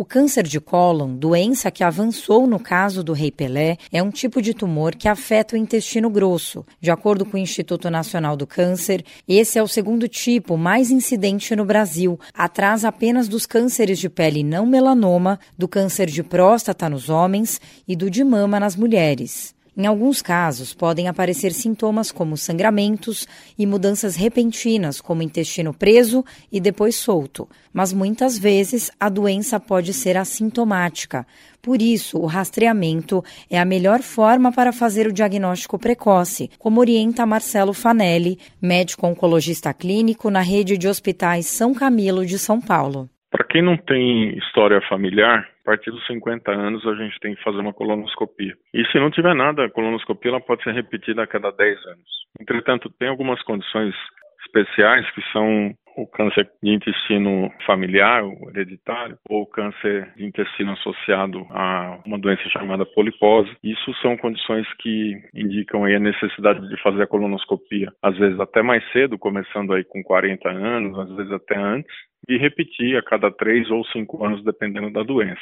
O câncer de cólon, doença que avançou no caso do rei Pelé, é um tipo de tumor que afeta o intestino grosso. De acordo com o Instituto Nacional do Câncer, esse é o segundo tipo mais incidente no Brasil, atrás apenas dos cânceres de pele não melanoma, do câncer de próstata nos homens e do de mama nas mulheres. Em alguns casos, podem aparecer sintomas como sangramentos e mudanças repentinas, como intestino preso e depois solto, mas muitas vezes a doença pode ser assintomática. Por isso, o rastreamento é a melhor forma para fazer o diagnóstico precoce, como orienta Marcelo Fanelli, médico oncologista clínico na rede de hospitais São Camilo de São Paulo. Para quem não tem história familiar, a partir dos 50 anos a gente tem que fazer uma colonoscopia. E se não tiver nada, a colonoscopia ela pode ser repetida a cada 10 anos. Entretanto, tem algumas condições especiais que são o câncer de intestino familiar, o hereditário, ou câncer de intestino associado a uma doença chamada polipose. Isso são condições que indicam a necessidade de fazer a colonoscopia, às vezes até mais cedo, começando aí com 40 anos, às vezes até antes, e repetir a cada três ou cinco anos, dependendo da doença.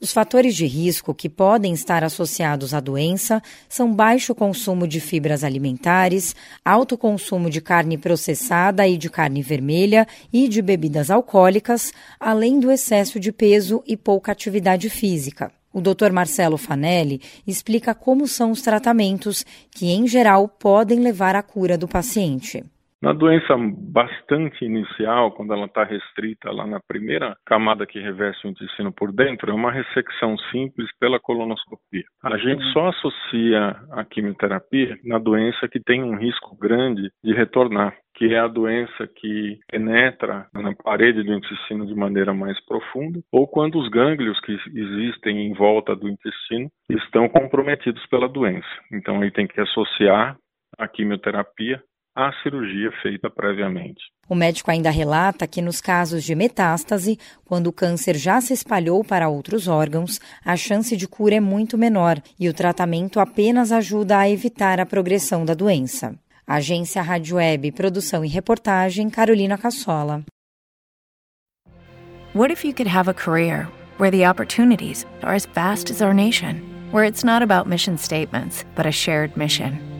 Os fatores de risco que podem estar associados à doença são baixo consumo de fibras alimentares, alto consumo de carne processada e de carne vermelha e de bebidas alcoólicas, além do excesso de peso e pouca atividade física. O Dr. Marcelo Fanelli explica como são os tratamentos que, em geral, podem levar à cura do paciente. Na doença bastante inicial, quando ela está restrita lá na primeira camada que reveste o intestino por dentro, é uma ressecção simples pela colonoscopia. A gente só associa a quimioterapia na doença que tem um risco grande de retornar que é a doença que penetra na parede do intestino de maneira mais profunda, ou quando os gânglios que existem em volta do intestino estão comprometidos pela doença. Então, aí tem que associar a quimioterapia à cirurgia feita previamente. O médico ainda relata que nos casos de metástase, quando o câncer já se espalhou para outros órgãos, a chance de cura é muito menor e o tratamento apenas ajuda a evitar a progressão da doença. Agência Rádio Web, produção e reportagem Carolina Cassola. What if you could have a career where the opportunities are as vast as our nation, where it's not about mission statements, but a shared mission?